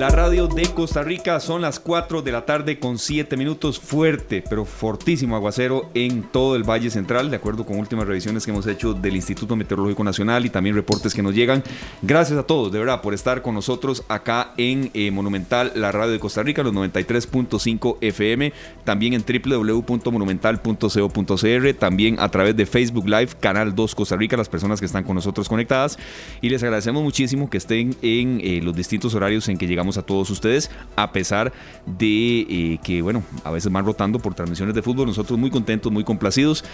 La radio de Costa Rica son las 4 de la tarde con 7 minutos. Fuerte, pero fortísimo aguacero en todo el Valle Central, de acuerdo con últimas revisiones que hemos hecho del Instituto Meteorológico Nacional y también reportes que nos llegan. Gracias a todos, de verdad, por estar con nosotros acá en eh, Monumental, la radio de Costa Rica, los 93.5 FM, también en www.monumental.co.cr, también a través de Facebook Live, Canal 2 Costa Rica, las personas que están con nosotros conectadas. Y les agradecemos muchísimo que estén en eh, los distintos horarios en que llegamos a todos ustedes, a pesar de eh, que, bueno, a veces van rotando por transmisiones de fútbol, nosotros muy contentos, muy complacidos.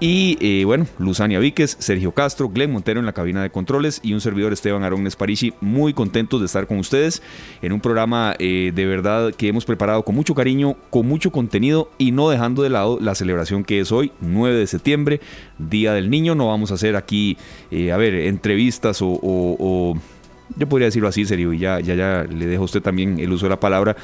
Y eh, bueno, Luzania Víquez, Sergio Castro, Glenn Montero en la cabina de controles y un servidor Esteban Arón Esparici, muy contentos de estar con ustedes en un programa eh, de verdad que hemos preparado con mucho cariño, con mucho contenido y no dejando de lado la celebración que es hoy, 9 de septiembre, Día del Niño. No vamos a hacer aquí, a ver, entrevistas o yo podría decirlo así, serio, y ya, ya, ya le dejo a usted también el uso de la palabra,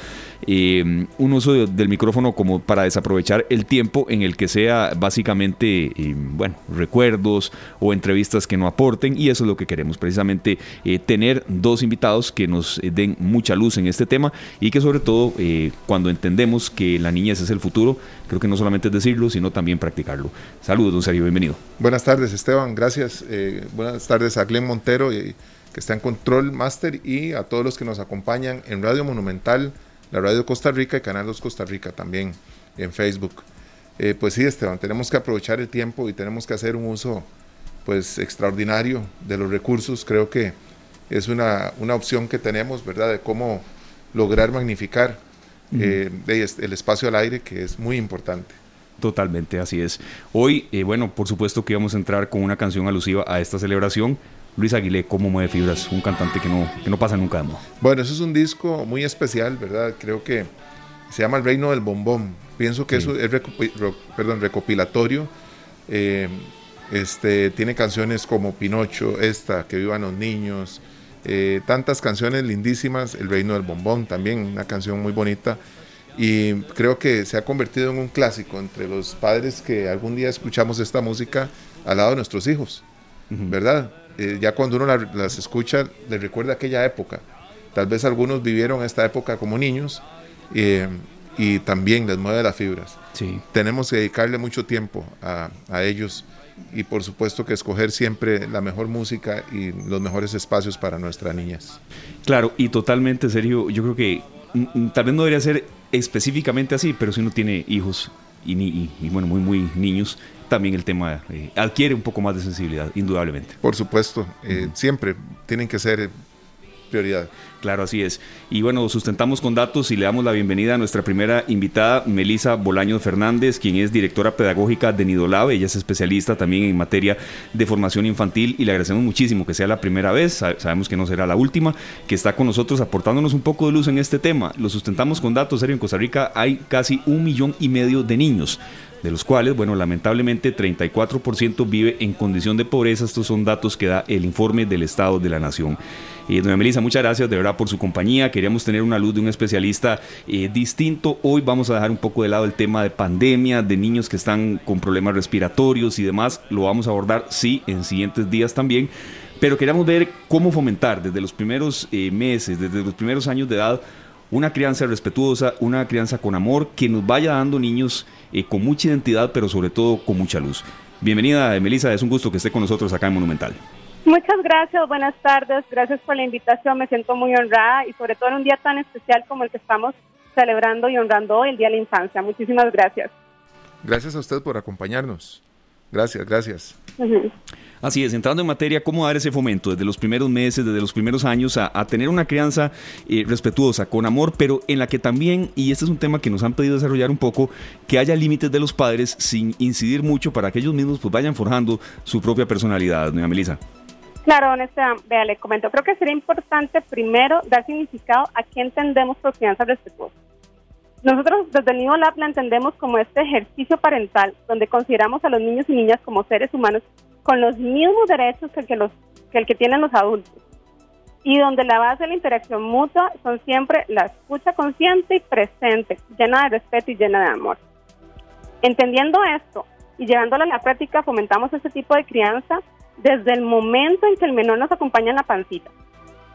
eh, un uso del micrófono como para desaprovechar el tiempo en el que sea básicamente, eh, bueno, recuerdos o entrevistas que no aporten, y eso es lo que queremos, precisamente eh, tener dos invitados que nos den mucha luz en este tema y que sobre todo cuando entendemos que la niñez es el futuro, creo que no solamente es decirlo, sino también practicarlo. Saludos, don Sergio, bienvenido. Buenas tardes, Esteban, gracias. buenas tardes a Glenn Montero y que está en Control Master, y a todos los que nos acompañan en Radio Monumental, la Radio Costa Rica y Canal 2 Costa Rica también en Facebook. Eh, pues sí, Esteban, tenemos que aprovechar el tiempo y tenemos que hacer un uso pues extraordinario de los recursos. Creo que es una, una opción que tenemos, ¿verdad?, de cómo lograr magnificar eh, el espacio al aire, que es muy importante. Totalmente, así es. Hoy, eh, bueno, por supuesto que íbamos a entrar con una canción alusiva a esta celebración, Luis Aguilé, ¿Cómo mueve fibras? Un cantante que no, que no pasa nunca de moda. Bueno, eso es un disco muy especial, ¿verdad? Creo que se llama El Reino del Bombón. Pienso que eso es perdón, recopilatorio. Eh, este, tiene canciones como Pinocho, esta, Que vivan los niños, eh, tantas canciones lindísimas, El Reino del Bombón también, una canción muy bonita. Y creo que se ha convertido en un clásico entre los padres que algún día escuchamos esta música al lado de nuestros hijos, ¿verdad? Eh, ya cuando uno las escucha, le recuerda aquella época. Tal vez algunos vivieron esta época como niños eh, y también les mueve las fibras. Sí. Tenemos que dedicarle mucho tiempo a, a, ellos y por supuesto que escoger siempre la mejor música y los mejores espacios para nuestras niñas. Claro, y totalmente, serio, yo creo que mm, mm, tal vez no debería ser específicamente así, pero si uno tiene hijos y, y, y bueno, muy, muy niños, también el tema eh, adquiere un poco más de sensibilidad, indudablemente. Por supuesto, eh, siempre tienen que ser prioridad. Claro, así es. Y bueno, sustentamos con datos y le damos la bienvenida a nuestra primera invitada, Melisa Bolaño Fernández, quien es directora pedagógica de Nidolab. Ella es especialista también en materia de formación infantil y le agradecemos muchísimo que sea la primera vez, sabemos que no será la última, que está con nosotros aportándonos un poco de luz en este tema. Lo sustentamos con datos, serio, en Costa Rica hay casi un millón y medio de niños de los cuales, bueno, lamentablemente 34% vive en condición de pobreza. Estos son datos que da el informe del Estado de la Nación. Eh, doña Melissa, muchas gracias de verdad por su compañía. Queríamos tener una luz de un especialista eh, distinto. Hoy vamos a dejar un poco de lado el tema de pandemia, de niños que están con problemas respiratorios y demás. Lo vamos a abordar, sí, en siguientes días también. Pero queríamos ver cómo fomentar desde los primeros eh, meses, desde los primeros años de edad, una crianza respetuosa, una crianza con amor, que nos vaya dando niños eh, con mucha identidad, pero sobre todo con mucha luz. Bienvenida, Melissa, es un gusto que esté con nosotros acá en Monumental. Muchas gracias, buenas tardes, gracias por la invitación, me siento muy honrada y sobre todo en un día tan especial como el que estamos celebrando y honrando hoy, el Día de la Infancia. Muchísimas gracias. Gracias a usted por acompañarnos. Gracias, gracias. Así es, entrando en materia, ¿cómo dar ese fomento desde los primeros meses, desde los primeros años, a, tener una crianza eh, respetuosa, con amor, pero en la que también, y este es un tema que nos han pedido desarrollar un poco, que haya límites de los padres sin incidir mucho para que ellos mismos pues, vayan forjando su propia personalidad, doña Melissa? Claro, honesta, vea, le comento, creo que sería importante primero dar significado a qué entendemos por crianza respetuosa. Nosotros desde el Nido Lab la entendemos como este ejercicio parental donde consideramos a los niños y niñas como seres humanos con los mismos derechos que los, que, el que tienen los adultos y donde la base de la interacción mutua son siempre la escucha consciente y presente, llena de respeto y llena de amor. Entendiendo esto y llevándola a la práctica, fomentamos este tipo de crianza desde el momento en que el menor nos acompaña en la pancita.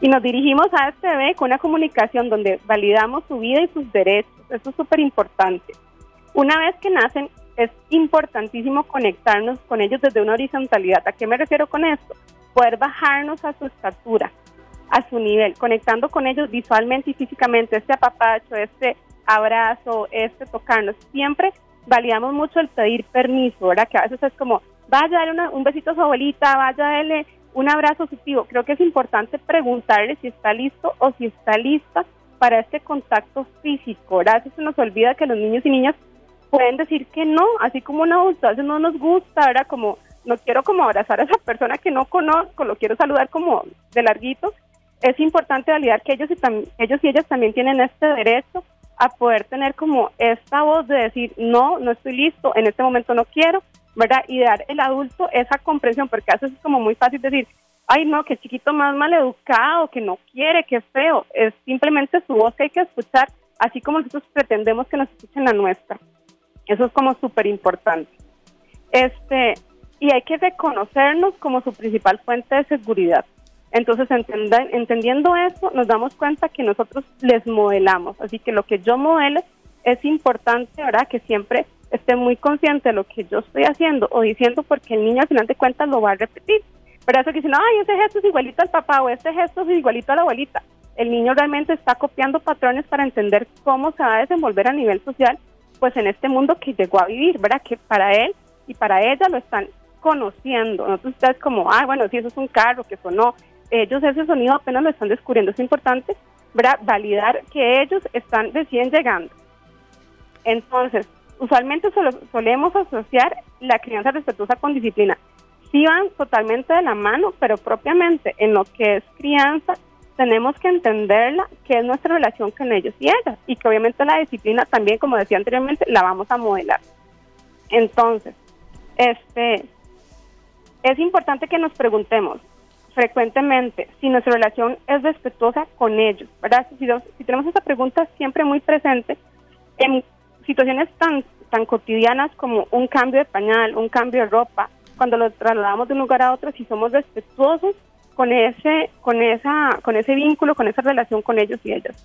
Y nos dirigimos a este bebé con una comunicación donde validamos su vida y sus derechos. Eso es súper importante. Una vez que nacen, es importantísimo conectarnos con ellos desde una horizontalidad. ¿A qué me refiero con esto? Poder bajarnos a su estatura, a su nivel, conectando con ellos visualmente y físicamente, este apapacho, este abrazo, este tocarnos. Siempre validamos mucho el pedir permiso, ¿verdad? Que a veces es como, vaya, darle un besito a su abuelita, vaya, darle un abrazo sutil. Creo que es importante preguntarle si está listo o si está lista para este contacto físico. A veces se nos olvida que los niños y niñas pueden decir que no, así como un adulto, a veces no nos gusta, era como, no quiero como abrazar a esa persona que no conozco, lo quiero saludar como de larguito. Es importante validar que ellos y, ellos y ellas también tienen este derecho a poder tener como esta voz de decir, no, no estoy listo, en este momento no quiero, ¿verdad? Y dar el adulto esa comprensión, porque a veces es como muy fácil decir, ay, no, que chiquito más mal educado, que no quiere, que feo. Es simplemente su voz que hay que escuchar, así como nosotros pretendemos que nos escuchen la nuestra. Eso es como súper importante. Este, y hay que reconocernos como su principal fuente de seguridad. Entonces, entendiendo eso, nos damos cuenta que nosotros les modelamos. Así que lo que yo modele es importante, ¿verdad? Que siempre esté muy consciente de lo que yo estoy haciendo o diciendo, porque el niño al final de cuentas lo va a repetir. Pero eso que dicen, ay, ese gesto es igualito al papá o ese gesto es igualito a la abuelita. El niño realmente está copiando patrones para entender cómo se va a desenvolver a nivel social pues en este mundo que llegó a vivir, ¿verdad? Que para él y para ella lo están conociendo. Nosotros ustedes como, ah, bueno, si eso es un carro que sonó, ellos ese sonido apenas lo están descubriendo. Es importante, ¿verdad? Validar que ellos están recién llegando. Entonces, usualmente solemos asociar la crianza respetuosa con disciplina. Sí van totalmente de la mano, pero propiamente en lo que es crianza tenemos que entenderla, que es nuestra relación con ellos y ellas, y que obviamente la disciplina también, como decía anteriormente, la vamos a modelar. Entonces, este, es importante que nos preguntemos frecuentemente si nuestra relación es respetuosa con ellos, ¿verdad? Si, tenemos esa pregunta siempre muy presente, en situaciones tan, tan cotidianas como un cambio de pañal, un cambio de ropa, cuando lo trasladamos de un lugar a otro, si somos respetuosos con ese, con esa, con ese vínculo, con esa relación con ellos y ellas.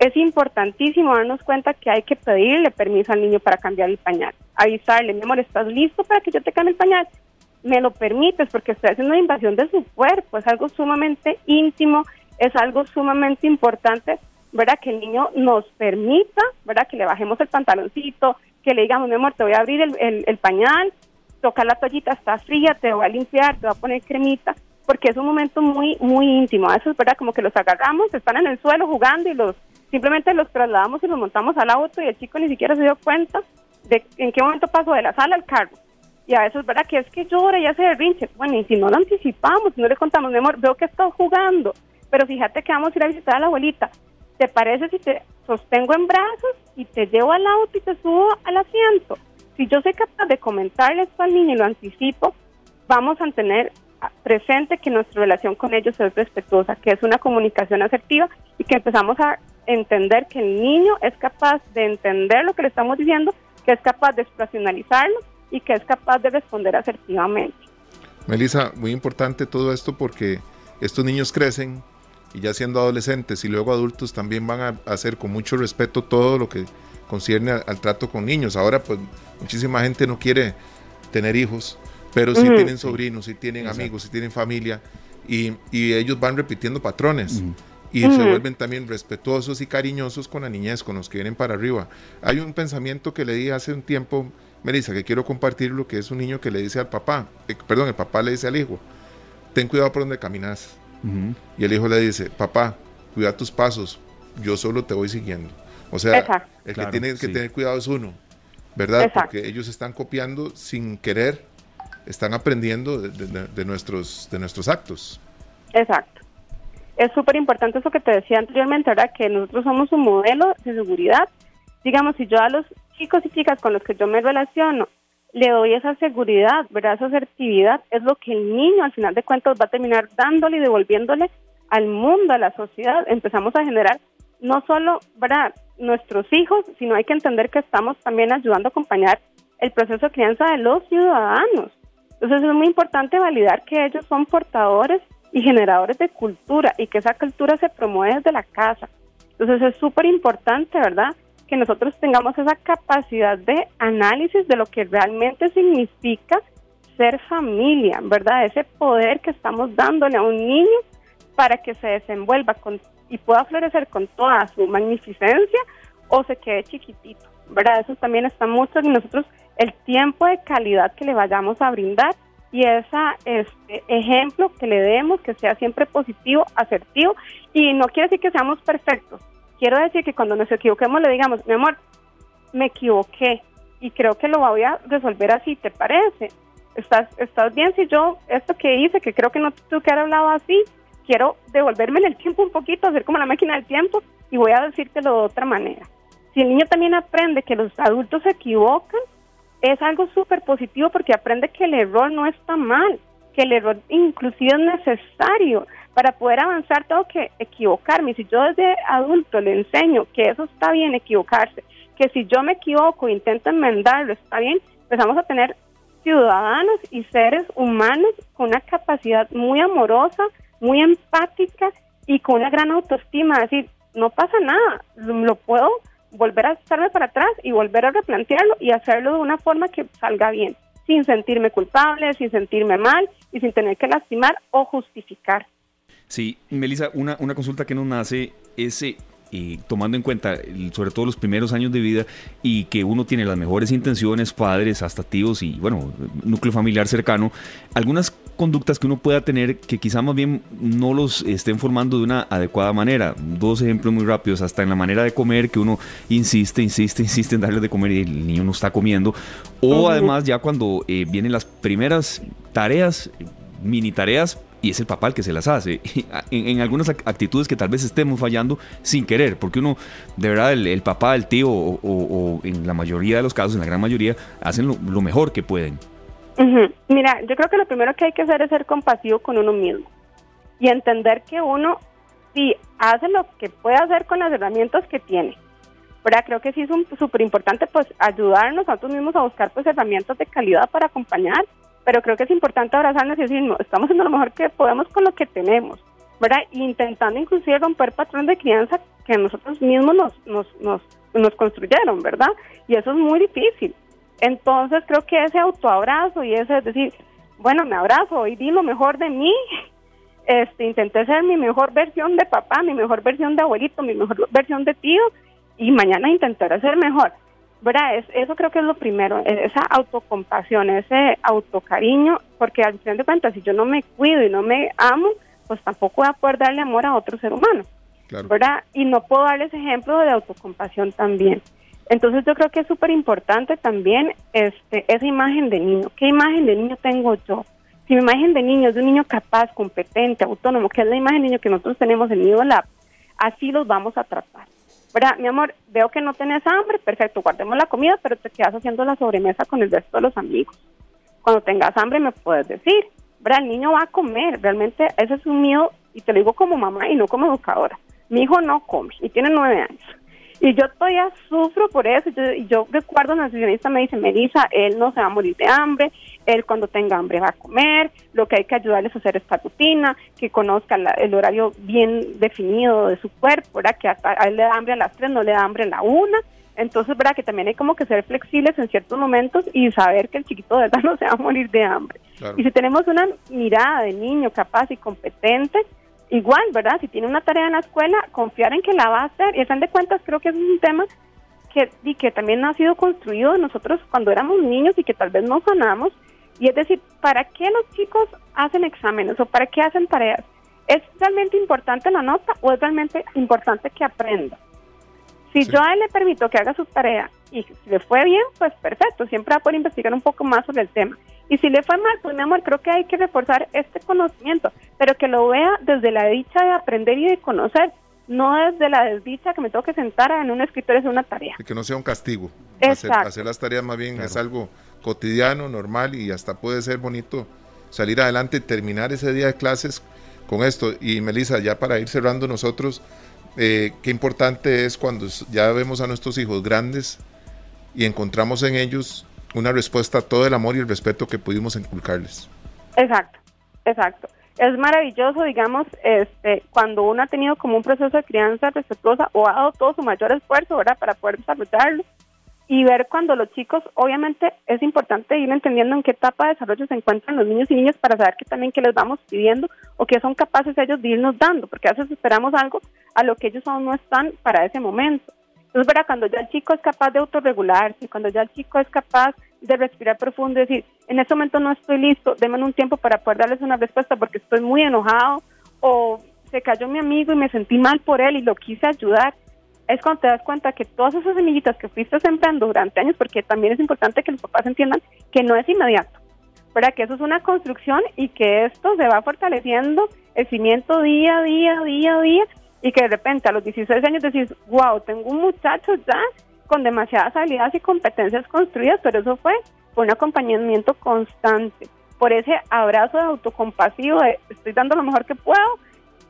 Es importantísimo darnos cuenta que hay que pedirle permiso al niño para cambiar el pañal, avisarle, mi amor, ¿estás listo para que yo te cambie el pañal? Me lo permites porque estoy haciendo una invasión de su cuerpo, es algo sumamente íntimo, es algo sumamente importante, ¿verdad? Que el niño nos permita, ¿verdad? Que le bajemos el pantaloncito, que le digamos, mi amor, te voy a abrir el, el pañal, toca la toallita, está fría, te voy a limpiar, te voy a poner cremita, porque es un momento muy muy íntimo. Eso es verdad, como que los agarramos, están en el suelo jugando y los simplemente los trasladamos y los montamos al auto y el chico ni siquiera se dio cuenta de en qué momento pasó de la sala al carro. Y a veces es verdad que es que llora y hace berrinche. Bueno, y si no lo anticipamos, si no le contamos, mi amor, veo que estás jugando, pero fíjate que vamos a ir a visitar a la abuelita. ¿Te parece si te sostengo en brazos y te llevo al auto y te subo al asiento? Si yo soy capaz de comentarle esto al niño y lo anticipo, vamos a tener presente que nuestra relación con ellos es respetuosa, que es una comunicación asertiva y que empezamos a entender que el niño es capaz de entender lo que le estamos diciendo, que es capaz de expresionalizarlo y que es capaz de responder asertivamente. Melissa, muy importante todo esto porque estos niños crecen y ya siendo adolescentes y luego adultos también van a hacer con mucho respeto todo lo que concierne al trato con niños. Ahora pues muchísima gente no quiere tener hijos pero si tienen sobrinos, si tienen amigos, si tienen familia, y, ellos van repitiendo patrones. Y se vuelven también respetuosos y cariñosos con la niñez, con los que vienen para arriba. Hay un pensamiento que le di hace un tiempo, Melissa, que quiero compartir lo que es un niño que le dice al papá, eh, perdón, el papá le dice al hijo, ten cuidado por donde caminas. Y el hijo le dice, papá, cuida tus pasos, yo solo te voy siguiendo. O sea, el que tiene que tener cuidado es uno, ¿verdad? Porque ellos están copiando sin querer están aprendiendo de, nuestros, de nuestros actos. Exacto. Es súper importante eso que te decía anteriormente, que nosotros somos un modelo de seguridad. Digamos, si yo a los chicos y chicas con los que yo me relaciono le doy esa seguridad, ¿verdad? esa asertividad, es lo que el niño al final de cuentas va a terminar dándole y devolviéndole al mundo, a la sociedad. Empezamos a generar no solo ¿verdad? nuestros hijos, sino hay que entender que estamos también ayudando a acompañar el proceso de crianza de los ciudadanos Entonces es muy importante validar que ellos son portadores y generadores de cultura y que esa cultura se promueve desde la casa. Entonces es súper importante, ¿verdad? Que nosotros tengamos esa capacidad de análisis de lo que realmente significa ser familia, ¿verdad? Ese poder que estamos dándole a un niño para que se desenvuelva con, y pueda florecer con toda su magnificencia o se quede chiquitito, ¿verdad? Eso también está mucho en nosotros, el tiempo de calidad que le vayamos a brindar y ese este, ejemplo que le demos, que sea siempre positivo, asertivo, y no quiere decir que seamos perfectos, quiero decir que cuando nos equivoquemos le digamos, mi amor, me equivoqué y creo que lo voy a resolver así, ¿te parece? ¿Estás, estás bien si yo, esto que hice, que creo que no tú que hablado así, quiero devolverme en el tiempo un poquito, hacer como la máquina del tiempo y voy a decírtelo de otra manera. Si el niño también aprende que los adultos se equivocan, es algo súper positivo porque aprende que el error no está mal, que el error inclusive es necesario. Para poder avanzar tengo que equivocarme. Si yo desde adulto le enseño que eso está bien equivocarse, que si yo me equivoco e intento enmendarlo está bien, empezamos a tener ciudadanos y seres humanos con una capacidad muy amorosa, muy empática y con una gran autoestima. Es decir, no pasa nada, lo puedo volver a estarme para atrás y volver a replantearlo y hacerlo de una forma que salga bien, sin sentirme culpable, sin sentirme mal y sin tener que lastimar o justificar. Sí, Melissa, una, una consulta que nos nace ese y tomando en cuenta sobre todo los primeros años de vida y que uno tiene las mejores intenciones, padres, hasta tíos y bueno, núcleo familiar cercano, algunas conductas que uno pueda tener que quizá más bien no los estén formando de una adecuada manera. Dos ejemplos muy rápidos, hasta en la manera de comer, que uno insiste, insiste, insiste en darle de comer y el niño no está comiendo. O además ya cuando eh, vienen las primeras tareas, mini tareas y es el papá el que se las hace. En, algunas actitudes que tal vez estemos fallando sin querer, porque uno, de verdad, el, papá, el tío, o, en la mayoría de los casos, en la gran mayoría, hacen lo, mejor que pueden. Mira, yo creo que lo primero que hay que hacer es ser compasivo con uno mismo y entender que uno sí hace lo que puede hacer con las herramientas que tiene. ¿verdad? Creo que sí es súper importante pues ayudarnos a nosotros mismos a buscar pues herramientas de calidad para acompañar pero creo que es importante abrazarnos y decir, no, estamos haciendo lo mejor que podemos con lo que tenemos, ¿verdad? intentando inclusive romper patrones de crianza que nosotros mismos nos, nos, nos, nos construyeron, ¿verdad? Y eso es muy difícil. Entonces creo que ese autoabrazo y ese es decir, bueno, me abrazo y di lo mejor de mí, este, intenté ser mi mejor versión de papá, mi mejor versión de abuelito, mi mejor versión de tío y mañana intentaré ser mejor. ¿Verdad? eso creo que es lo primero, e, esa autocompasión, ese autocariño, porque al final de cuentas, si yo no me cuido y no me amo, pues tampoco voy a poder darle amor a otro ser humano, ¿verdad? Y no puedo darles ejemplo de autocompasión también. Entonces yo creo que es súper importante también este, esa imagen de niño. ¿Qué imagen de niño tengo yo? Si mi imagen de niño es de un niño capaz, competente, autónomo, que es la imagen de niño que nosotros tenemos en Nido Lab, así los vamos a tratar. ¿Verdad? Mi amor, veo que no tenés hambre, perfecto, guardemos la comida, pero te quedas haciendo la sobremesa con el resto de los amigos. Cuando tengas hambre me puedes decir, ¿verdad? El niño va a comer, realmente ese es un miedo, y te lo digo como mamá y no como educadora. Mi hijo no come y tiene nueve años. Y yo todavía sufro por eso. Y yo, recuerdo, una nutricionista me dice, Melissa, él no se va a morir de hambre, él cuando tenga hambre va a comer, lo que hay que ayudarles a hacer esta rutina, que conozca el horario bien definido de su cuerpo, ¿verdad? que a, él le da hambre a las tres, no le da hambre a la una. Entonces, ¿verdad? Que también hay como que ser flexibles en ciertos momentos y saber que el chiquito de verdad no se va a morir de hambre. Y si tenemos una mirada de niño capaz y competente, igual, ¿verdad? Si tiene una tarea en la escuela, confiar en que la va a hacer. Y al de cuentas, creo que es un tema que, y que también ha sido construido nosotros cuando éramos niños y que tal vez no sanamos. Y es decir, ¿para qué los chicos hacen exámenes o para qué hacen tareas? ¿Es realmente importante la nota o es realmente importante que aprenda? Si yo a él le permito que haga su tarea y si le fue bien, pues perfecto, siempre va a poder investigar un poco más sobre el tema. Y si le fue mal, pues mi amor, creo que hay que reforzar este conocimiento, pero que lo vea desde la dicha de aprender y de conocer, no desde la desdicha que me tengo que sentar en un escritorio hacer una tarea. Y que no sea un castigo. Hacer, hacer, las tareas más bien es algo cotidiano, normal y hasta puede ser bonito salir adelante y terminar ese día de clases con esto. Y Melissa, ya para ir cerrando nosotros, eh, qué importante es cuando ya vemos a nuestros hijos grandes y encontramos en ellos una respuesta a todo el amor y el respeto que pudimos inculcarles. Exacto, exacto. Es maravilloso, digamos, este, cuando uno ha tenido como un proceso de crianza respetuosa o ha dado todo su mayor esfuerzo, ¿verdad?, para poder desarrollarlo y ver cuando los chicos, obviamente es importante ir entendiendo en qué etapa de desarrollo se encuentran los niños y niñas para saber que también qué les vamos pidiendo o qué son capaces ellos de irnos dando, porque a veces esperamos algo a lo que ellos aún no están para ese momento. Entonces, verá, cuando ya el chico es capaz de autorregularse, cuando ya el chico es capaz de respirar profundo y decir, en este momento no estoy listo, denme un tiempo para poder darles una respuesta porque estoy muy enojado o se cayó mi amigo y me sentí mal por él y lo quise ayudar. Es cuando te das cuenta que todas esas semillitas que fuiste sembrando durante años, porque también es importante que los papás entiendan que no es inmediato, para que eso es una construcción y que esto se va fortaleciendo el cimiento día a día, día a día, y que de repente a los 16 años decís, wow, tengo un muchacho ya con demasiadas habilidades y competencias construidas, pero eso fue por un acompañamiento constante, por ese abrazo de autocompasivo de estoy dando lo mejor que puedo,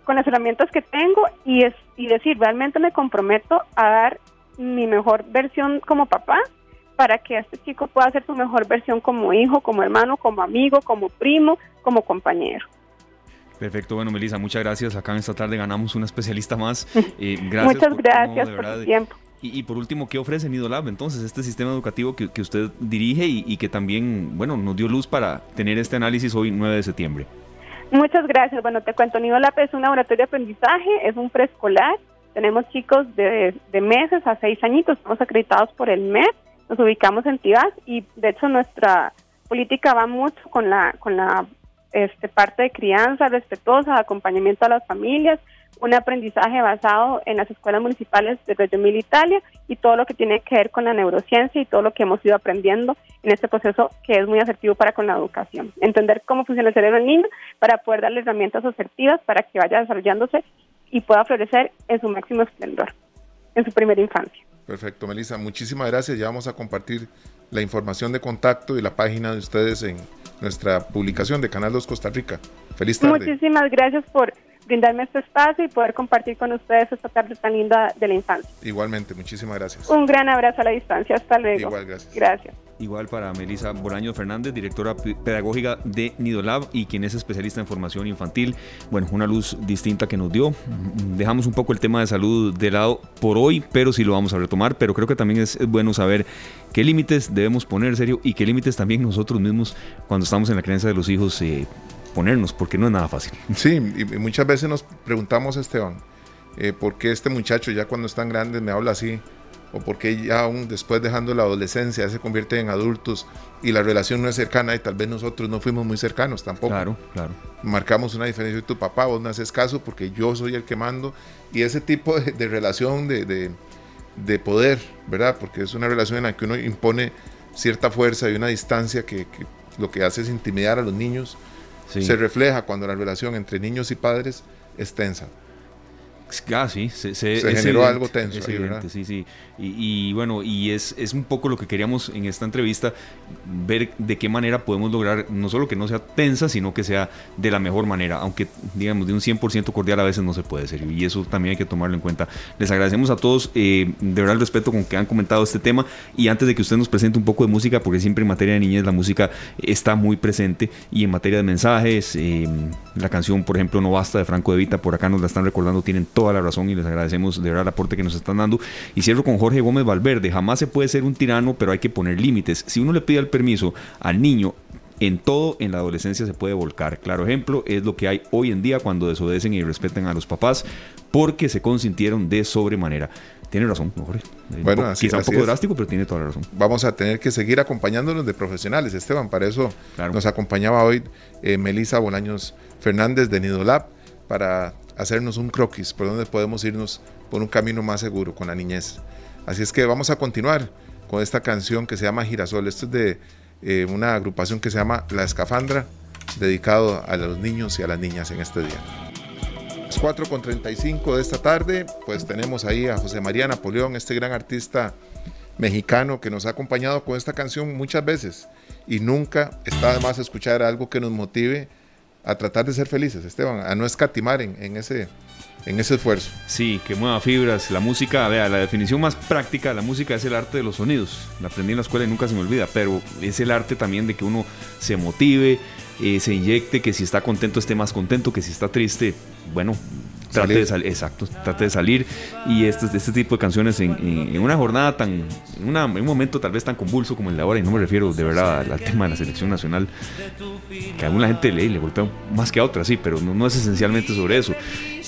con las herramientas que tengo y, es, y decir, realmente me comprometo a dar mi mejor versión como papá para que este chico pueda ser su mejor versión como hijo, como hermano, como amigo, como primo, como compañero. Perfecto, bueno, Melissa, muchas gracias. Acá en esta tarde ganamos una especialista más. Eh, gracias muchas gracias por su tiempo. Y, por último, ¿qué ofrece Nidolab entonces, este sistema educativo que, que usted dirige y, y, que también, bueno, nos dio luz para tener este análisis hoy 9 de septiembre? Muchas gracias. Bueno, te cuento, Nido es un laboratorio de aprendizaje, es un preescolar. Tenemos chicos de, meses a seis añitos, estamos acreditados por el MED, nos ubicamos en Tibás y de hecho nuestra política va mucho con la, con la este, parte de crianza respetuosa, acompañamiento a las familias, un aprendizaje basado en las escuelas municipales de Reggio Emilia Italia y todo lo que tiene que ver con la neurociencia y todo lo que hemos ido aprendiendo en este proceso que es muy asertivo para con la educación. Entender cómo funciona el cerebro del niño para poder darle herramientas asertivas para que vaya desarrollándose y pueda florecer en su máximo esplendor, en su primera infancia. Perfecto, Melissa. Muchísimas gracias. Ya vamos a compartir la información de contacto y la página de ustedes en nuestra publicación de Canal 2 Costa Rica. Feliz tarde. Muchísimas gracias por brindarme este espacio y poder compartir con ustedes esta tarde tan linda de la infancia. Igualmente, muchísimas gracias. Un gran abrazo a la distancia. Hasta luego. Igual, gracias. Gracias. Igual para Melisa Bolaño Fernández, directora pedagógica de Nidolab y quien es especialista en formación infantil. Bueno, una luz distinta que nos dio. Dejamos un poco el tema de salud de lado por hoy, pero sí lo vamos a retomar. Pero creo que también es bueno saber qué límites debemos poner, serio, y qué límites también nosotros mismos, cuando estamos en la creencia de los hijos, eh, ponernos, porque no es nada fácil. Sí, y muchas veces nos preguntamos, Esteban, eh, ¿por qué este muchacho ya cuando están grandes me habla así? o porque ya aún después dejando la adolescencia se convierte en adultos y la relación no es cercana y tal vez nosotros no fuimos muy cercanos tampoco. Claro, claro. Marcamos una diferencia de tu papá, vos no haces caso porque yo soy el que mando y ese tipo de, relación de, de, poder, ¿verdad? Porque es una relación en la que uno impone cierta fuerza y una distancia que, lo que hace es intimidar a los niños. Se refleja cuando la relación entre niños y padres es tensa. Ah, sí, se, generó algo tenso. sí, sí. Y, bueno, y es, es un poco lo que queríamos en esta entrevista, ver de qué manera podemos lograr no solo que no sea tensa, sino que sea de la mejor manera, aunque digamos de un 100% cordial a veces no se puede ser, y eso también hay que tomarlo en cuenta. Les agradecemos a todos, eh, de verdad el respeto con que han comentado este tema, y antes de que usted nos presente un poco de música, porque siempre en materia de niñez la música está muy presente, y en materia de mensajes, eh, la canción, por ejemplo, No Basta de Franco de Vita, por acá nos la están recordando, tienen toda la razón y les agradecemos de verdad el aporte que nos están dando. Y cierro con Jorge Gómez Valverde, jamás se puede ser un tirano, pero hay que poner límites. Si uno le pide el permiso al niño en todo en la adolescencia se puede volcar. Claro ejemplo es lo que hay hoy en día cuando desobedecen y respeten a los papás porque se consintieron de sobremanera. Tiene razón, Jorge. Bueno, así, quizá un poco drástico, pero tiene toda la razón. Vamos a tener que seguir acompañándonos de profesionales, Esteban. Para eso nos acompañaba hoy eh, Melisa Bolaños Fernández de Nidolab para hacernos un croquis por donde podemos irnos por un camino más seguro con la niñez. Así es que vamos a continuar con esta canción que se llama Girasol. Esto es de eh, una agrupación que se llama La Escafandra, dedicado a los niños y a las niñas en este día. Las 4.35 de esta tarde, pues tenemos ahí a José María Napoleón, este gran artista mexicano que nos ha acompañado con esta canción muchas veces y nunca está de más escuchar algo que nos motive a tratar de ser felices, Esteban, a no escatimar en, en ese en ese esfuerzo. Sí, que mueva fibras. La música, vea, la definición más práctica de la música es el arte de los sonidos. La aprendí en la escuela y nunca se me olvida, pero es el arte también de que uno se motive, eh, se inyecte, que si está contento esté más contento, que si está triste, bueno, trate de salir, exacto, trate de salir y este, este tipo de canciones en, una jornada tan, en, un momento tal vez tan convulso como el de ahora, y no me refiero de verdad al, tema de la selección nacional, que a alguna gente le, le golpea más que a otra, sí, pero no, no es esencialmente sobre eso.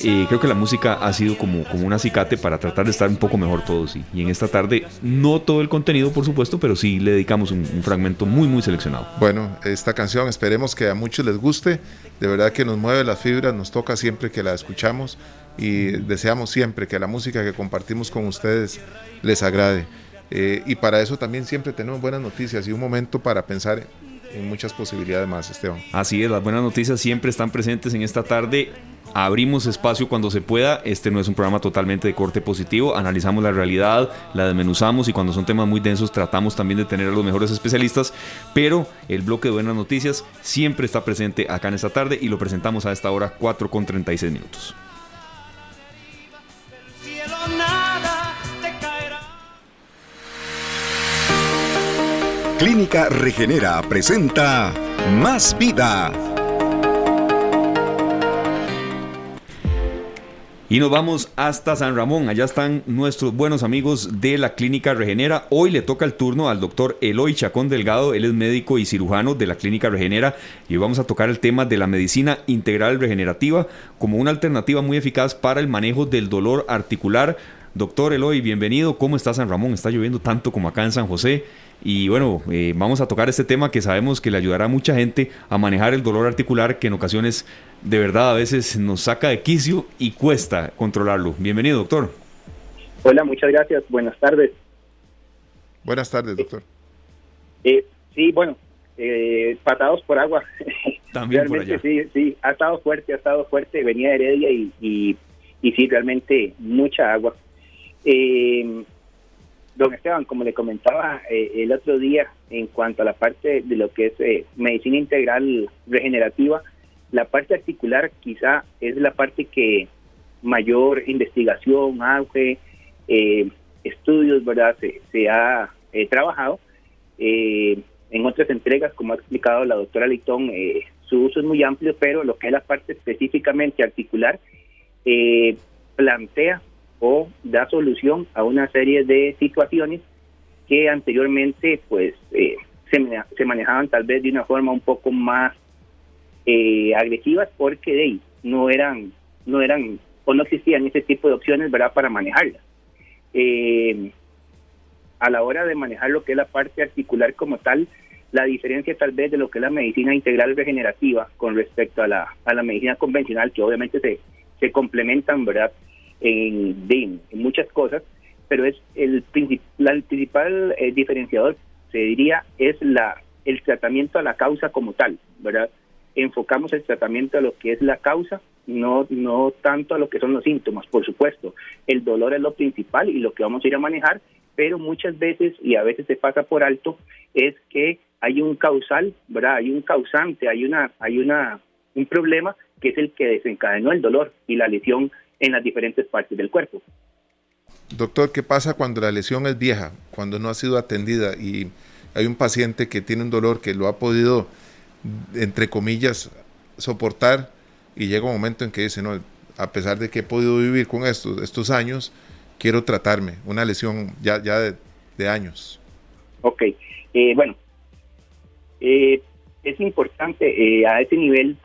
Creo que la música ha sido como, como un acicate para tratar de estar un poco mejor todos. Y, en esta tarde, no todo el contenido, por supuesto, pero sí le dedicamos un, un, fragmento muy, muy seleccionado. Bueno, esta canción esperemos que a muchos les guste. De verdad que nos mueve las fibras, nos toca siempre que la escuchamos y deseamos siempre que la música que compartimos con ustedes les agrade. Eh, y para eso también siempre tenemos buenas noticias y un momento para pensar en muchas posibilidades más, Esteban. Así es, las buenas noticias siempre están presentes en esta tarde abrimos espacio cuando se pueda. Este no es un programa totalmente de corte positivo. Analizamos la realidad, la desmenuzamos y cuando son temas muy densos tratamos también de tener a los mejores especialistas. Pero el bloque de buenas noticias siempre está presente acá en esta tarde y lo presentamos a esta hora 4 con 36 minutos. Clínica Regenera presenta Más Vida Y nos vamos hasta San Ramón. Allá están nuestros buenos amigos de la Clínica Regenera. Hoy le toca el turno al doctor Eloy Chacón Delgado. Él es médico y cirujano de la Clínica Regenera. Y hoy vamos a tocar el tema de la medicina integral regenerativa como una alternativa muy eficaz para el manejo del dolor articular. Doctor Eloy, bienvenido. ¿Cómo está San Ramón? Está lloviendo tanto como acá en San José. Y bueno, eh, vamos a tocar este tema que sabemos que le ayudará a mucha gente a manejar el dolor articular que en ocasiones de verdad a veces nos saca de quicio y cuesta controlarlo. Bienvenido, doctor. Hola, muchas gracias. Buenas tardes. Buenas tardes, doctor. Eh, sí, bueno, eh, patados por agua. También realmente sí, sí, ha estado fuerte, ha estado fuerte. Venía de Heredia y, y, y sí, realmente mucha agua. Eh, Don Esteban, como le comentaba eh, el otro día, en cuanto a la parte de lo que es eh, medicina integral regenerativa, la parte articular quizá es la parte que mayor investigación, auge, eh, estudios, ¿verdad? Se, ha trabajado. en otras entregas, como ha explicado la doctora Leitón, su uso es muy amplio, pero lo que es la parte específicamente articular plantea o da solución a una serie de situaciones que anteriormente pues eh, se, manejaban tal vez de una forma un poco más eh, agresivas porque de ahí no eran no eran o no existían ese tipo de opciones verdad para manejarlas. Eh, a la hora de manejar lo que es la parte articular como tal la diferencia tal vez de lo que es la medicina integral regenerativa con respecto a la, a la medicina convencional que obviamente se, se complementan verdad en, en muchas cosas, pero es el, el principal eh, diferenciador, se diría, es la el tratamiento a la causa como tal, ¿verdad? Enfocamos el tratamiento a lo que es la causa, no, no tanto a lo que son los síntomas, por supuesto. El dolor es lo principal y lo que vamos a ir a manejar, pero muchas veces, y a veces se pasa por alto, es que hay un causal, ¿verdad? Hay un causante, hay una, hay una, un problema que es el que desencadenó el dolor y la lesión en las diferentes partes del cuerpo. Doctor, ¿qué pasa cuando la lesión es vieja, cuando no ha sido atendida y hay un paciente que tiene un dolor que lo ha podido, entre comillas, soportar y llega un momento en que dice, no, a pesar de que he podido vivir con estos, estos años, quiero tratarme, una lesión ya, ya de, años? Ok, eh, bueno, eh, es importante eh, a ese nivel,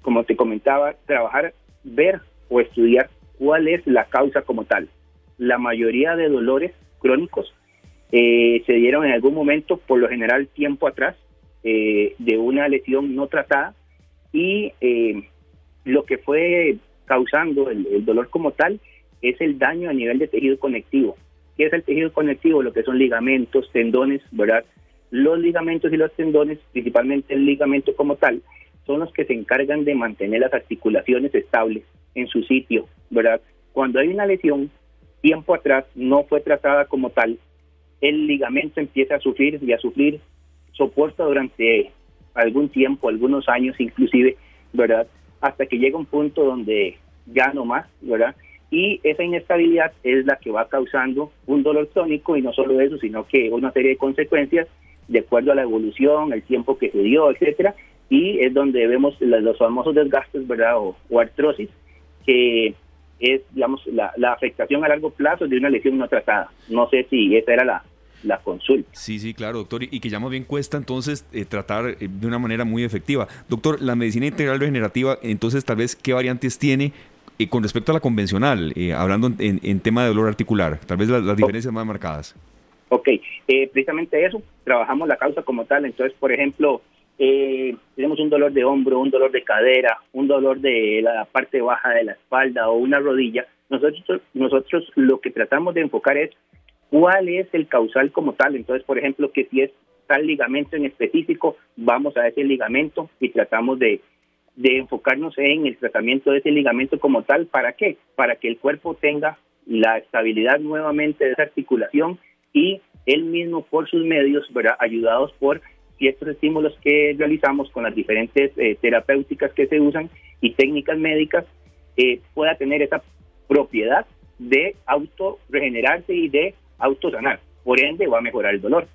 como te comentaba, trabajar, ver o estudiar cuál es la causa como tal. La mayoría de dolores crónicos eh, se dieron en algún momento, por lo general tiempo atrás, eh, de una lesión no tratada y eh, lo que fue causando el, dolor como tal es el daño a nivel de tejido conectivo. ¿Qué es el tejido conectivo? Lo que son ligamentos, tendones, ¿verdad? Los ligamentos y los tendones, principalmente el ligamento como tal, son los que se encargan de mantener las articulaciones estables en su sitio, ¿verdad? Cuando hay una lesión, tiempo atrás no fue tratada como tal, el ligamento empieza a sufrir y a sufrir, soporta durante algún tiempo, algunos años inclusive, ¿verdad? Hasta que llega un punto donde ya no más, ¿verdad? Y esa inestabilidad es la que va causando un dolor crónico y no solo eso, sino que una serie de consecuencias de acuerdo a la evolución, el tiempo que se dio, etcétera, y es donde vemos los famosos desgastes, ¿verdad? O, artrosis, que es, digamos, la, afectación a largo plazo de una lesión no tratada. No sé si esa era la, la consulta. Sí, sí, claro, doctor, y que ya más bien cuesta entonces eh, tratar eh, de una manera muy efectiva. Doctor, la medicina integral regenerativa, entonces tal vez, ¿qué variantes tiene y con respecto a la convencional, eh, hablando en, tema de dolor articular, tal vez las, diferencias más marcadas. Ok, eh, precisamente eso, trabajamos la causa como tal. Entonces, por ejemplo, eh, tenemos un dolor de hombro, un dolor de cadera, un dolor de la parte baja de la espalda o una rodilla. Nosotros, nosotros lo que tratamos de enfocar es cuál es el causal como tal. Entonces, por ejemplo, que si es tal ligamento en específico, vamos a ese ligamento y tratamos de de enfocarnos en el tratamiento de ese ligamento como tal. ¿Para qué? Para que el cuerpo tenga la estabilidad nuevamente de esa articulación y él mismo por sus medios, ¿verdad? ayudados por ciertos estímulos que realizamos con las diferentes eh, terapéuticas que se usan y técnicas médicas, eh, pueda tener esa propiedad de auto regenerarse y de autosanar. Por ende, va a mejorar el dolor.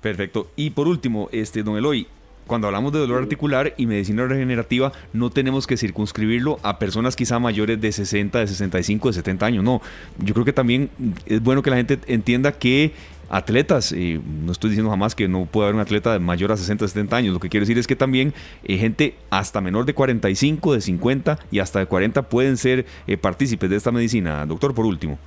Perfecto. Y por último, este don Eloy, cuando hablamos de dolor articular y medicina regenerativa, no tenemos que circunscribirlo a personas quizá mayores de 60, de 65, de 70 años. No, yo creo que también es bueno que la gente entienda que atletas, y no estoy diciendo jamás que no puede haber un atleta de mayor a 60, 70 años, lo que quiero decir es que también eh, gente hasta menor de 45, de 50 y hasta de 40 pueden ser eh, partícipes de esta medicina. Doctor, por último.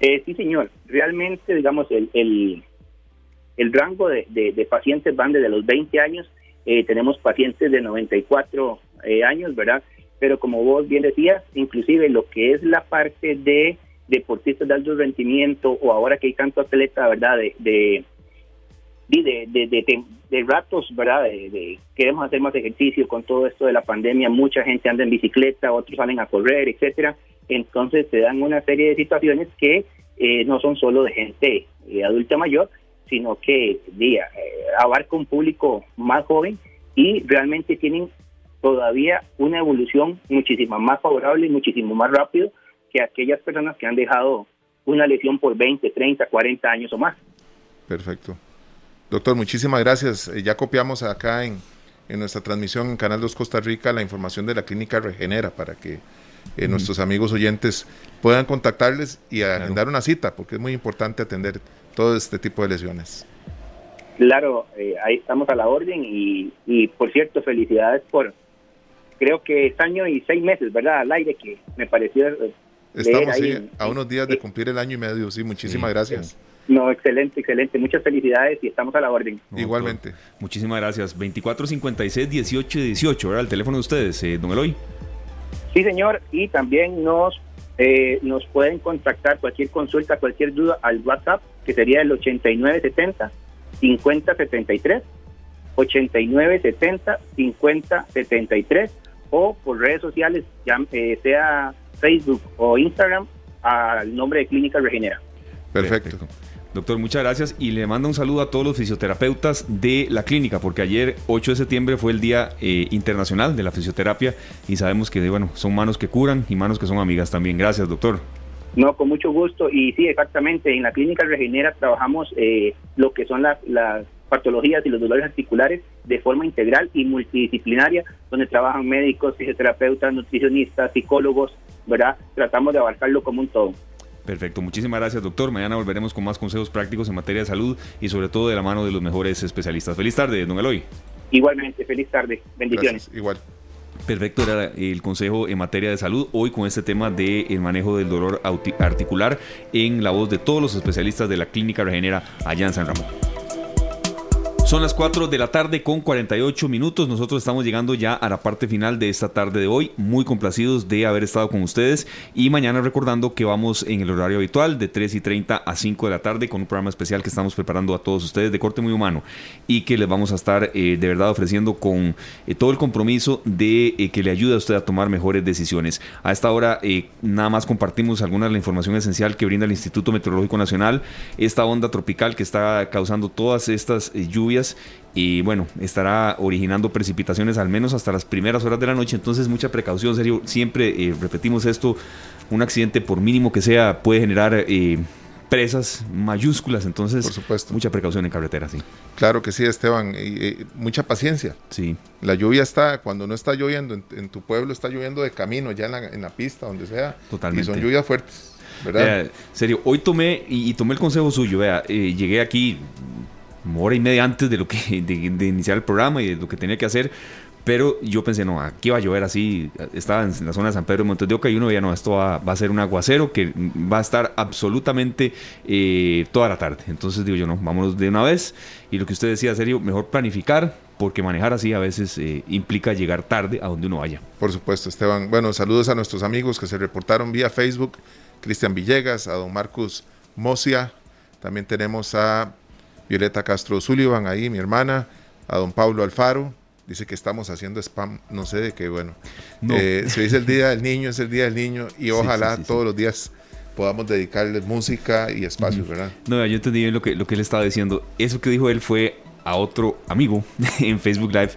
Eh, sí, señor. Realmente, digamos, el, el, rango de, de, pacientes van desde los 20 años eh, tenemos pacientes de 94 eh, años, ¿verdad? Pero como vos bien decías, inclusive lo que es la parte de deportistas de alto rendimiento o ahora que hay tanto atleta, ¿verdad? De, de, de, de, ratos, ¿verdad? De, queremos hacer más ejercicio con todo esto de la pandemia, mucha gente anda en bicicleta, otros salen a correr, etcétera. Entonces se dan una serie de situaciones que eh, no son solo de gente adulta mayor, sino que día, eh, abarca un público más joven y realmente tienen todavía una evolución muchísimo más favorable y muchísimo más rápido que aquellas personas que han dejado una lesión por 20, 30, 40 años o más. Perfecto. Doctor, muchísimas gracias. Eh, ya copiamos acá en, nuestra transmisión en Canal 2 Costa Rica la información de la clínica Regenera para que eh, nuestros amigos oyentes puedan contactarles y agendar una cita, porque es muy importante atender todo este tipo de lesiones. Claro, eh, ahí estamos a la orden y, y, por cierto, felicidades por, creo que es año y seis meses, ¿verdad? Al aire, que me pareció... Eh, estamos a unos días de cumplir el año y medio, sí, muchísimas gracias. No, excelente, excelente. Muchas felicidades y estamos a la orden. Igualmente. Muchísimas gracias. 2456-1818, ¿verdad? El teléfono de ustedes, eh, don Eloy. Sí, señor. Y también nos, nos pueden contactar cualquier consulta, cualquier duda al WhatsApp que sería el 8970 5073 8970 5073 o por redes sociales, ya, eh, sea Facebook o Instagram, al nombre de Clínica Regenera. Perfecto. Doctor, muchas gracias y le mando un saludo a todos los fisioterapeutas de la clínica, porque ayer 8 de septiembre fue el Día eh, Internacional de la Fisioterapia y sabemos que bueno, son manos que curan y manos que son amigas también. Gracias, doctor. No, con mucho gusto. Y sí, exactamente, en la clínica Regenera trabajamos eh, lo que son las, patologías y los dolores articulares de forma integral y multidisciplinaria, donde trabajan médicos, fisioterapeutas, nutricionistas, psicólogos, ¿verdad? Tratamos de abarcarlo como un todo. Perfecto, muchísimas gracias doctor. Mañana volveremos con más consejos prácticos en materia de salud y sobre todo de la mano de los mejores especialistas. Feliz tarde, don Eloy. Igualmente, feliz tarde. Bendiciones. igual. Perfecto, era el consejo en materia de salud. Hoy con este tema del el manejo del dolor articular en la voz de todos los especialistas de la Clínica Regenera allá en San Ramón. Son las 4 de la tarde con 48 minutos. Nosotros estamos llegando ya a la parte final de esta tarde de hoy. Muy complacidos de haber estado con ustedes. Y mañana recordando que vamos en el horario habitual de 3 y 30 a 5 de la tarde con un programa especial que estamos preparando a todos ustedes de corte muy humano y que les vamos a estar eh, de verdad ofreciendo con eh, todo el compromiso de eh, que le ayude a usted a tomar mejores decisiones. A esta hora nada más compartimos alguna de la información esencial que brinda el Instituto Meteorológico Nacional. Esta onda tropical que está causando todas estas lluvias y bueno, estará originando precipitaciones al menos hasta las primeras horas de la noche, entonces mucha precaución, serio, siempre eh, repetimos esto, un accidente por mínimo que sea puede generar eh, presas mayúsculas, entonces Por supuesto. mucha precaución en carretera, sí. Claro que sí, Esteban, y, y mucha paciencia. Sí, La lluvia está, cuando no está lloviendo, en, en tu pueblo está lloviendo de camino, ya en la, en la pista, donde sea. Totalmente. Y son lluvias fuertes, ¿verdad? Serio, hoy tomé y, y tomé el consejo suyo, vea, eh, llegué aquí hora y media antes de lo que de, iniciar el programa y de lo que tenía que hacer, pero yo pensé, no, aquí va a llover así, estaba en la zona de San Pedro de Montes de Oca y uno veía, no, esto va, a ser un aguacero que va a estar absolutamente eh, toda la tarde. Entonces digo yo, no, vámonos de una vez y lo que usted decía, serio, mejor planificar porque manejar así a veces eh, implica llegar tarde a donde uno vaya. Por supuesto, Esteban. Bueno, saludos a nuestros amigos que se reportaron vía Facebook, Cristian Villegas, a don Marcus Mocia, también tenemos a Violeta Castro Sullivan ahí, mi hermana, a don Pablo Alfaro, dice que estamos haciendo spam, no sé de qué, bueno. No. Eh, se dice el Día del Niño, es el Día del Niño y ojalá sí, sí, sí. todos los días podamos dedicarles música y espacios, ¿verdad? No, yo entendí bien lo que, lo que él estaba diciendo. Eso que dijo él fue a otro amigo en Facebook Live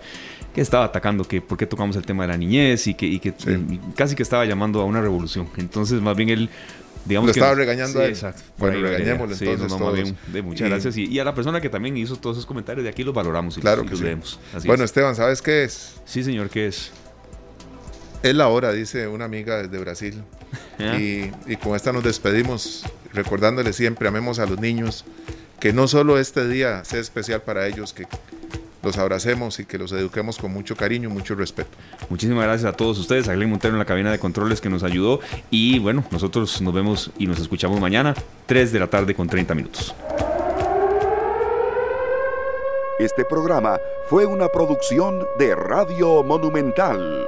que estaba atacando que por qué tocamos el tema de la niñez y que, y que Sí. y casi que estaba llamando a una revolución. Entonces, más bien él, digamos Lo que... estaba regañando a él. Exacto. Bueno, regañémoslo Sí, entonces no, no, todos. bien, de muchas Y- gracias. Y, y a la persona que también hizo todos esos comentarios de aquí los valoramos y Claro los, y que los sí. leemos. Así Bueno, es. Esteban, ¿sabes qué es? Sí, señor, ¿qué es? Es la hora, dice una amiga desde Brasil. ¿Ah? Y, y con esta nos despedimos, recordándole siempre, amemos a los niños, que no solo este día sea especial para ellos, que los abracemos y que los eduquemos con mucho cariño y mucho respeto. Muchísimas gracias a todos ustedes, a Glenn Montero en la cabina de controles que nos ayudó. Y bueno, nosotros nos vemos y nos escuchamos mañana, 3 de la tarde con 30 minutos. Este programa fue una producción de Radio Monumental.